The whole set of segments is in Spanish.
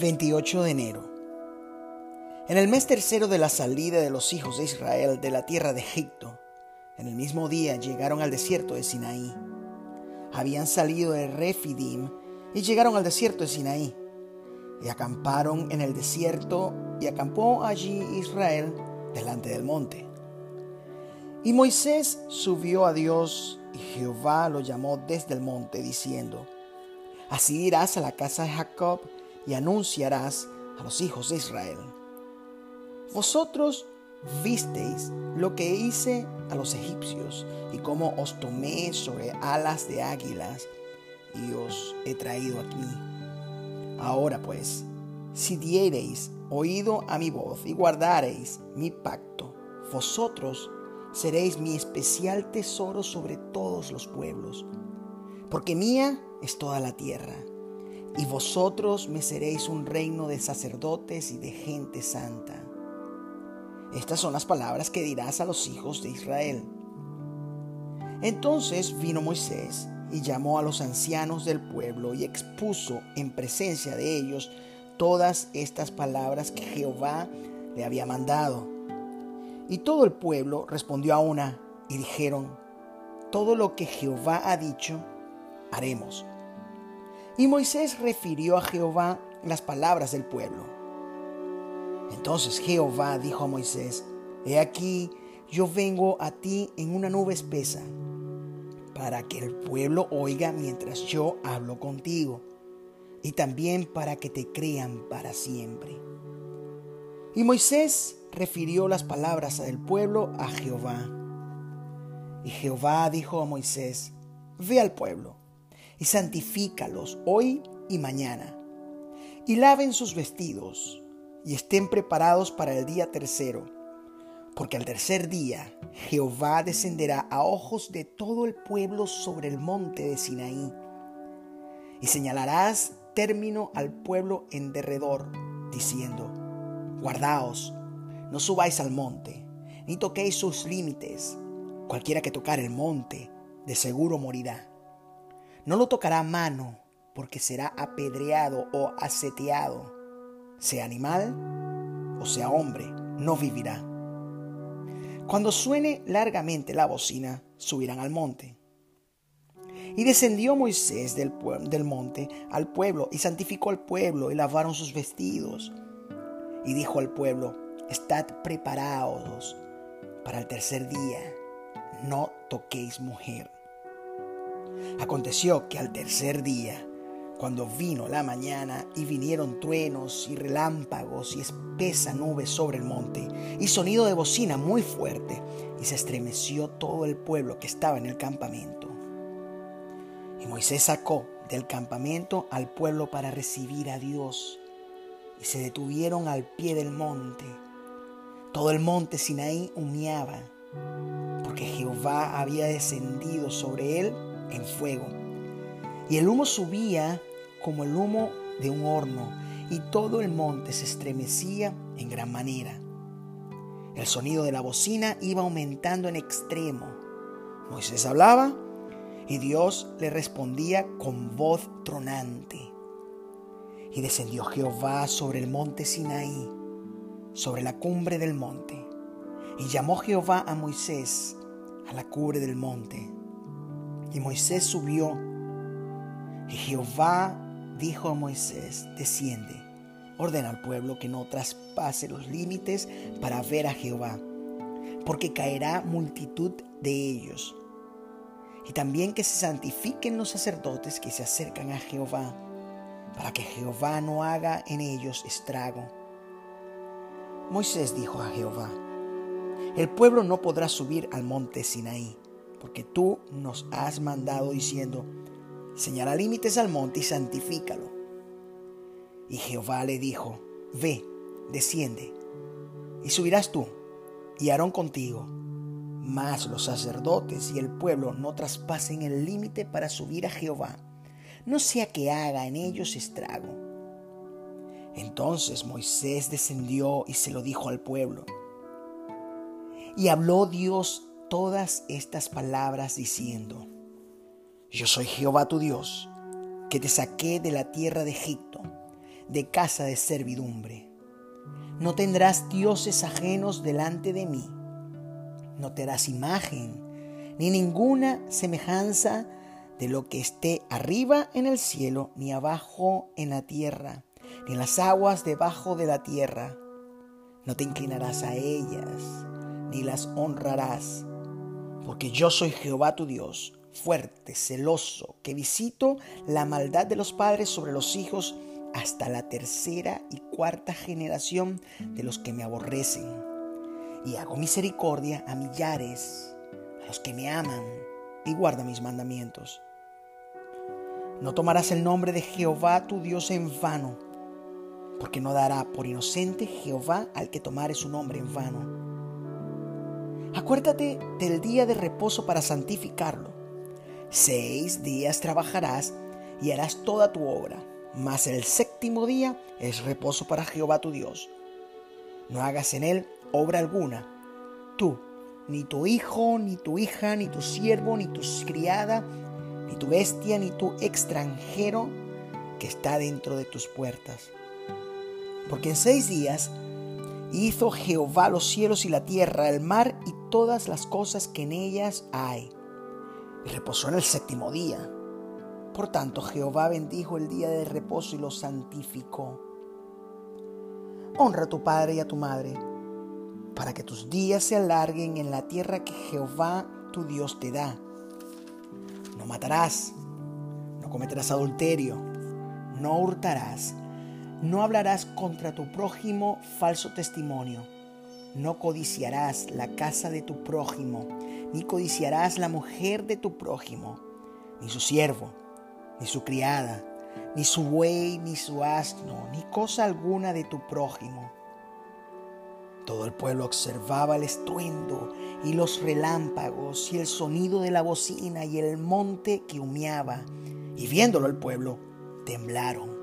28 de enero. En el mes tercero de la salida de los hijos de Israel de la tierra de Egipto, en el mismo día llegaron al desierto de Sinaí. Habían salido de Refidim y llegaron al desierto de Sinaí. Y acamparon en el desierto y acampó allí Israel delante del monte. Y Moisés subió a Dios y Jehová lo llamó desde el monte diciendo, Así irás a la casa de Jacob y anunciarás a los hijos de Israel. Vosotros visteis lo que hice a los egipcios y cómo os tomé sobre alas de águilas y os he traído aquí. Ahora pues, si diereis oído a mi voz y guardareis mi pacto, vosotros seréis mi especial tesoro sobre todos los pueblos, porque mía es toda la tierra y vosotros me seréis un reino de sacerdotes y de gente santa. Estas son las palabras que dirás a los hijos de Israel. Entonces vino Moisés y llamó a los ancianos del pueblo y expuso en presencia de ellos todas estas palabras que Jehová le había mandado. Y todo el pueblo respondió a una y dijeron, todo lo que Jehová ha dicho, haremos. Y Moisés refirió a Jehová las palabras del pueblo. Entonces Jehová dijo a Moisés, He aquí, yo vengo a ti en una nube espesa, para que el pueblo oiga mientras yo hablo contigo, y también para que te crean para siempre. Y Moisés refirió las palabras del pueblo a Jehová. Y Jehová dijo a Moisés, Ve al pueblo y santifícalos hoy y mañana, y laven sus vestidos, y estén preparados para el día tercero, porque al tercer día Jehová descenderá a ojos de todo el pueblo sobre el monte de Sinaí, y señalarás término al pueblo en derredor, diciendo, guardaos, no subáis al monte, ni toquéis sus límites, cualquiera que tocar el monte, de seguro morirá. No lo tocará mano, porque será apedreado o aseteado. Sea animal o sea hombre, no vivirá. Cuando suene largamente la bocina, subirán al monte. Y descendió Moisés del, del, monte al pueblo y santificó al pueblo y lavaron sus vestidos. Y dijo al pueblo, estad preparados para el tercer día, no toquéis mujer. Aconteció que al tercer día, cuando vino la mañana y vinieron truenos y relámpagos y espesa nube sobre el monte y sonido de bocina muy fuerte, y se estremeció todo el pueblo que estaba en el campamento. Y Moisés sacó del campamento al pueblo para recibir a Dios, y se detuvieron al pie del monte. Todo el monte Sinaí humeaba, porque Jehová había descendido sobre él en fuego. Y el humo subía como el humo de un horno, y todo el monte se estremecía en gran manera. El sonido de la bocina iba aumentando en extremo. Moisés hablaba y Dios le respondía con voz tronante. Y descendió Jehová sobre el monte Sinaí, sobre la cumbre del monte. Y llamó Jehová a Moisés a la cumbre del monte. Y Moisés subió. Y Jehová dijo a Moisés, desciende, ordena al pueblo que no traspase los límites para ver a Jehová, porque caerá multitud de ellos. Y también que se santifiquen los sacerdotes que se acercan a Jehová, para que Jehová no haga en ellos estrago. Moisés dijo a Jehová, el pueblo no podrá subir al monte Sinaí porque tú nos has mandado diciendo, señala límites al monte y santifícalo. Y Jehová le dijo, ve, desciende, y subirás tú, y Aarón contigo, mas los sacerdotes y el pueblo no traspasen el límite para subir a Jehová, no sea que haga en ellos estrago. Entonces Moisés descendió y se lo dijo al pueblo. Y habló Dios todas estas palabras diciendo, Yo soy Jehová tu Dios, que te saqué de la tierra de Egipto, de casa de servidumbre. No tendrás dioses ajenos delante de mí. No te harás imagen, ni ninguna semejanza de lo que esté arriba en el cielo, ni abajo en la tierra, ni en las aguas debajo de la tierra. No te inclinarás a ellas, ni las honrarás, porque yo soy Jehová tu Dios, fuerte, celoso, que visito la maldad de los padres sobre los hijos hasta la tercera y cuarta generación de los que me aborrecen. Y hago misericordia a millares, a los que me aman y guardan mis mandamientos. No tomarás el nombre de Jehová tu Dios en vano, porque no dará por inocente Jehová al que tomare su nombre en vano. Acuérdate del día de reposo para santificarlo. Seis días trabajarás y harás toda tu obra mas el séptimo día es reposo para Jehová tu Dios. No hagas en él obra alguna, tú, ni tu hijo, ni tu hija, ni tu siervo, ni tu criada, ni tu bestia, ni tu extranjero que está dentro de tus puertas. Porque en seis días hizo Jehová los cielos y la tierra, el mar y todas las cosas que en ellas hay. Y reposó en el séptimo día. Por tanto, Jehová bendijo el día de reposo y lo santificó. Honra a tu padre y a tu madre, para que tus días se alarguen en la tierra que Jehová tu Dios te da. No matarás, no cometerás adulterio, no hurtarás, no hablarás contra tu prójimo falso testimonio, no codiciarás la casa de tu prójimo, ni codiciarás la mujer de tu prójimo, ni su siervo ni su criada, ni su buey, ni su asno, ni cosa alguna de tu prójimo. Todo el pueblo observaba el estruendo y los relámpagos y el sonido de la bocina y el monte que humeaba. Y viéndolo el pueblo, temblaron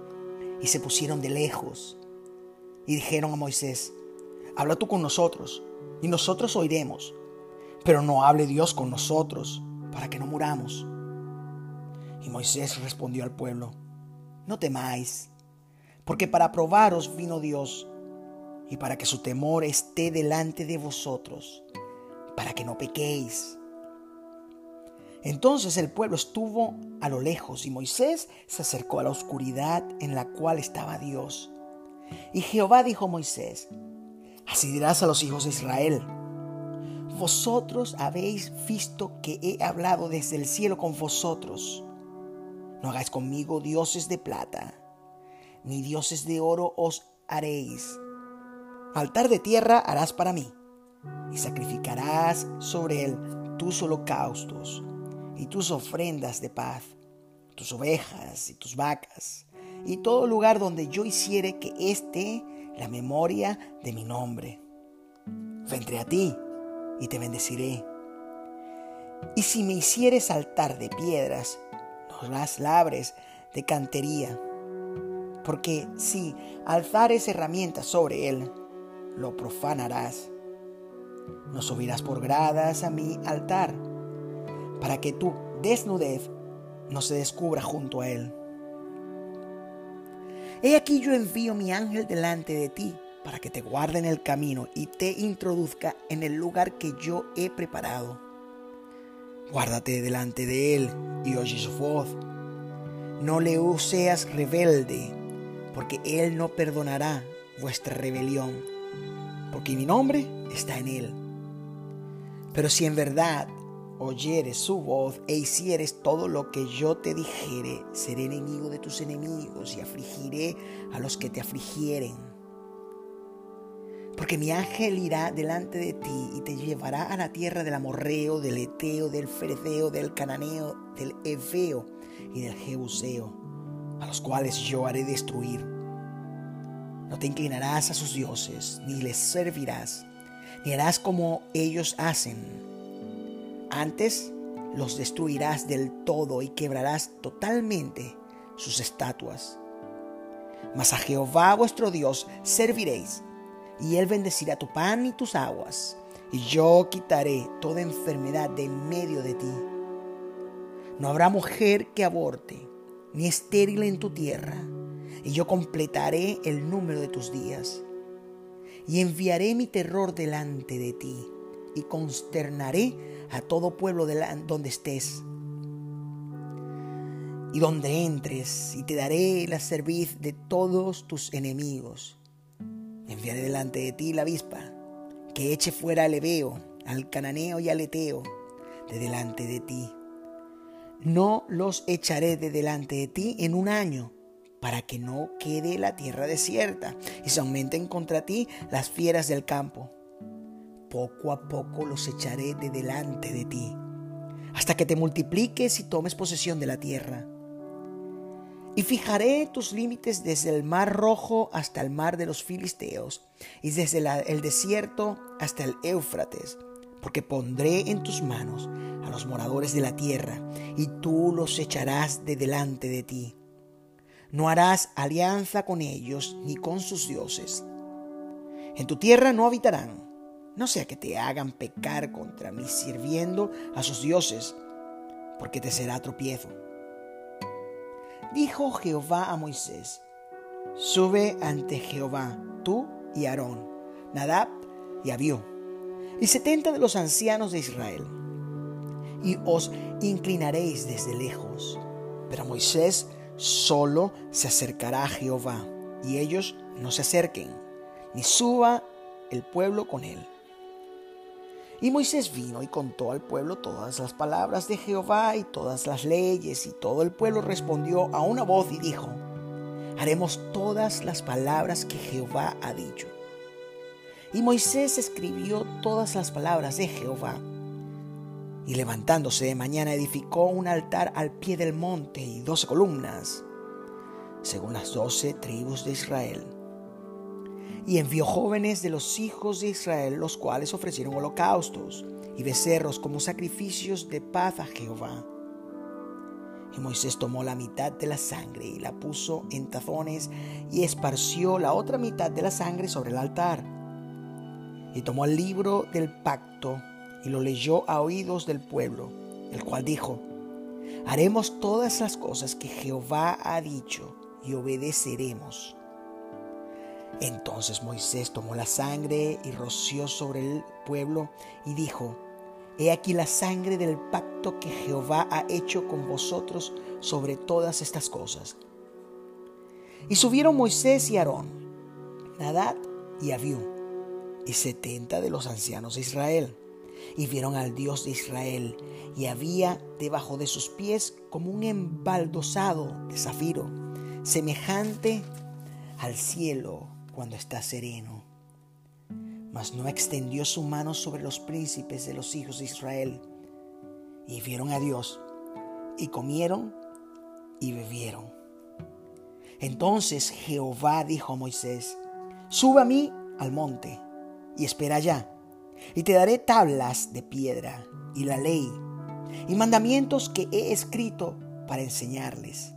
y se pusieron de lejos. Y dijeron a Moisés, habla tú con nosotros y nosotros oiremos, pero no hable Dios con nosotros para que no muramos. Y Moisés respondió al pueblo, no temáis, porque para probaros vino Dios y para que su temor esté delante de vosotros, para que no pequéis. Entonces el pueblo estuvo a lo lejos y Moisés se acercó a la oscuridad en la cual estaba Dios. Y Jehová dijo a Moisés, así dirás a los hijos de Israel, vosotros habéis visto que he hablado desde el cielo con vosotros no hagáis conmigo dioses de plata, ni dioses de oro os haréis. Altar de tierra harás para mí, y sacrificarás sobre él tus holocaustos y tus ofrendas de paz, tus ovejas y tus vacas, y todo lugar donde yo hiciere que esté la memoria de mi nombre. Vendré a ti y te bendeciré. Y si me hicieres altar de piedras, las labres de cantería. Porque si alzares herramientas sobre él, lo profanarás. No subirás por gradas a mi altar, para que tu desnudez no se descubra junto a él. He aquí yo envío mi ángel delante de ti, para que te guarde en el camino y te introduzca en el lugar que yo he preparado. Guárdate delante de él y oye su voz. No le seas rebelde, porque él no perdonará vuestra rebelión, porque mi nombre está en él. Pero si en verdad oyeres su voz e hicieres todo lo que yo te dijere, seré enemigo de tus enemigos y afligiré a los que te afligieren. Porque mi ángel irá delante de ti y te llevará a la tierra del amorreo, del eteo, del fereceo, del cananeo, del eveo y del jebuseo, a los cuales yo haré destruir. No te inclinarás a sus dioses, ni les servirás, ni harás como ellos hacen. Antes los destruirás del todo y quebrarás totalmente sus estatuas. Mas a Jehová vuestro Dios serviréis y Él bendecirá tu pan y tus aguas, y yo quitaré toda enfermedad de en medio de ti. No habrá mujer que aborte, ni estéril en tu tierra, y yo completaré el número de tus días. Y enviaré mi terror delante de ti, y consternaré a todo pueblo donde estés y donde entres, y te daré la cerviz de todos tus enemigos. Enviaré delante de ti la avispa, que eche fuera al Ebeo, al Cananeo y al Eteo, de delante de ti. No los echaré de delante de ti en un año, para que no quede la tierra desierta y se aumenten contra ti las fieras del campo. Poco a poco los echaré de delante de ti, hasta que te multipliques y tomes posesión de la tierra. Y fijaré tus límites desde el mar rojo hasta el mar de los filisteos, y desde el desierto hasta el Éufrates, porque pondré en tus manos a los moradores de la tierra, y tú los echarás de delante de ti. No harás alianza con ellos ni con sus dioses. En tu tierra no habitarán, no sea que te hagan pecar contra mí sirviendo a sus dioses, porque te será tropiezo. Dijo Jehová a Moisés, sube ante Jehová, tú y Aarón, Nadab y Abiú, y setenta de los ancianos de Israel, y os inclinaréis desde lejos. Pero Moisés solo se acercará a Jehová, y ellos no se acerquen, ni suba el pueblo con él. Y Moisés vino y contó al pueblo todas las palabras de Jehová y todas las leyes, y todo el pueblo respondió a una voz y dijo, haremos todas las palabras que Jehová ha dicho. Y Moisés escribió todas las palabras de Jehová. Y levantándose de mañana edificó un altar al pie del monte y doce columnas, según las doce tribus de Israel. Y envió jóvenes de los hijos de Israel, los cuales ofrecieron holocaustos y becerros como sacrificios de paz a Jehová. Y Moisés tomó la mitad de la sangre y la puso en tazones y esparció la otra mitad de la sangre sobre el altar. Y tomó el libro del pacto y lo leyó a oídos del pueblo, el cual dijo, haremos todas las cosas que Jehová ha dicho y obedeceremos. Entonces Moisés tomó la sangre y roció sobre el pueblo y dijo, He aquí la sangre del pacto que Jehová ha hecho con vosotros sobre todas estas cosas. Y subieron Moisés y Aarón, Nadad y Abiú, y setenta de los ancianos de Israel y vieron al Dios de Israel, y había debajo de sus pies como un embaldosado de zafiro, semejante al cielo cuando está sereno. Mas no extendió su mano sobre los príncipes de los hijos de Israel, y vieron a Dios, y comieron y bebieron. Entonces Jehová dijo a Moisés, Sube a mí al monte, y espera allá y te daré tablas de piedra y la ley y mandamientos que he escrito para enseñarles.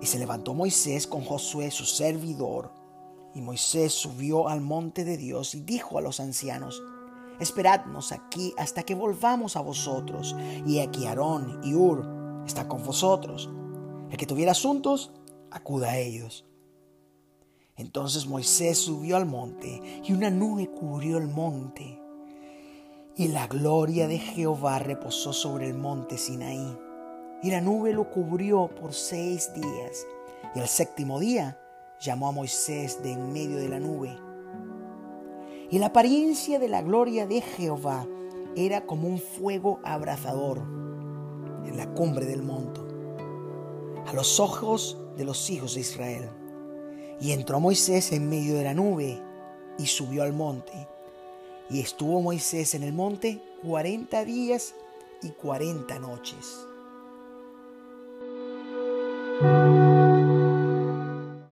Y se levantó Moisés con Josué su servidor, y Moisés subió al monte de Dios y dijo a los ancianos, Esperadnos aquí hasta que volvamos a vosotros, y aquí Aarón y Ur están con vosotros. El que tuviera asuntos, acuda a ellos. Entonces Moisés subió al monte y una nube cubrió el monte. Y la gloria de Jehová reposó sobre el monte Sinaí. Y la nube lo cubrió por seis días. Y el séptimo día llamó a Moisés de en medio de la nube. Y la apariencia de la gloria de Jehová era como un fuego abrasador en la cumbre del monte, a los ojos de los hijos de Israel. Y entró Moisés en medio de la nube y subió al monte. Y estuvo Moisés en el monte cuarenta días y cuarenta noches.